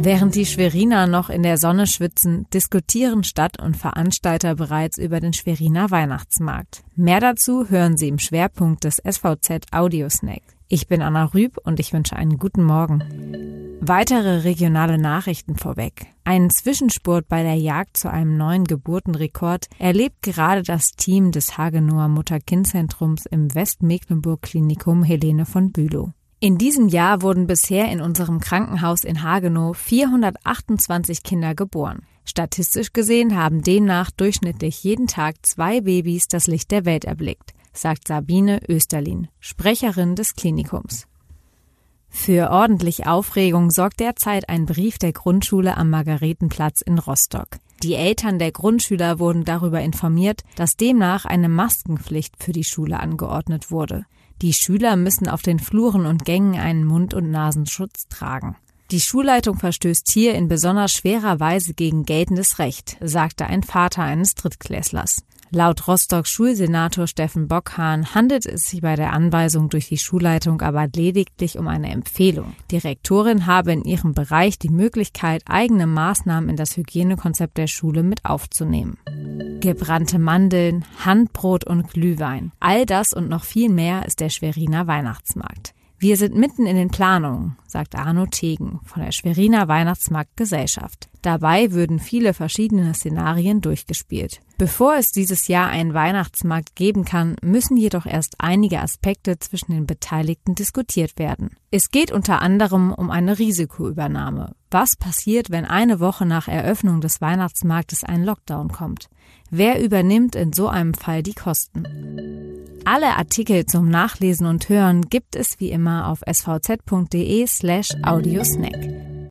Während die Schweriner noch in der Sonne schwitzen, diskutieren Stadt und Veranstalter bereits über den Schweriner Weihnachtsmarkt. Mehr dazu hören Sie im Schwerpunkt des SVZ Audiosnack. Ich bin Anna Rüb und ich wünsche einen guten Morgen. Weitere regionale Nachrichten vorweg. Einen Zwischenspurt bei der Jagd zu einem neuen Geburtenrekord erlebt gerade das Team des Hagenower Mutter-Kind-Zentrums im Westmecklenburg-Klinikum Helene von Bülow. In diesem Jahr wurden bisher in unserem Krankenhaus in Hagenow 428 Kinder geboren. Statistisch gesehen haben demnach durchschnittlich jeden Tag zwei Babys das Licht der Welt erblickt, sagt Sabine Österlin, Sprecherin des Klinikums. Für ordentlich Aufregung sorgt derzeit ein Brief der Grundschule am Margaretenplatz in Rostock. Die Eltern der Grundschüler wurden darüber informiert, dass demnach eine Maskenpflicht für die Schule angeordnet wurde. Die Schüler müssen auf den Fluren und Gängen einen Mund- und Nasenschutz tragen. Die Schulleitung verstößt hier in besonders schwerer Weise gegen geltendes Recht, sagte ein Vater eines Drittklässlers. Laut Rostocks Schulsenator Steffen Bockhahn handelt es sich bei der Anweisung durch die Schulleitung aber lediglich um eine Empfehlung. Die Rektorin habe in ihrem Bereich die Möglichkeit, eigene Maßnahmen in das Hygienekonzept der Schule mit aufzunehmen. Gebrannte Mandeln, Handbrot und Glühwein. All das und noch viel mehr ist der Schweriner Weihnachtsmarkt. Wir sind mitten in den Planungen, sagt Arno Tegen von der Schweriner Weihnachtsmarktgesellschaft. Dabei würden viele verschiedene Szenarien durchgespielt. Bevor es dieses Jahr einen Weihnachtsmarkt geben kann, müssen jedoch erst einige Aspekte zwischen den Beteiligten diskutiert werden. Es geht unter anderem um eine Risikoübernahme. Was passiert, wenn eine Woche nach Eröffnung des Weihnachtsmarktes ein Lockdown kommt? Wer übernimmt in so einem Fall die Kosten? Alle Artikel zum Nachlesen und Hören gibt es wie immer auf svz.de slash audiosnack.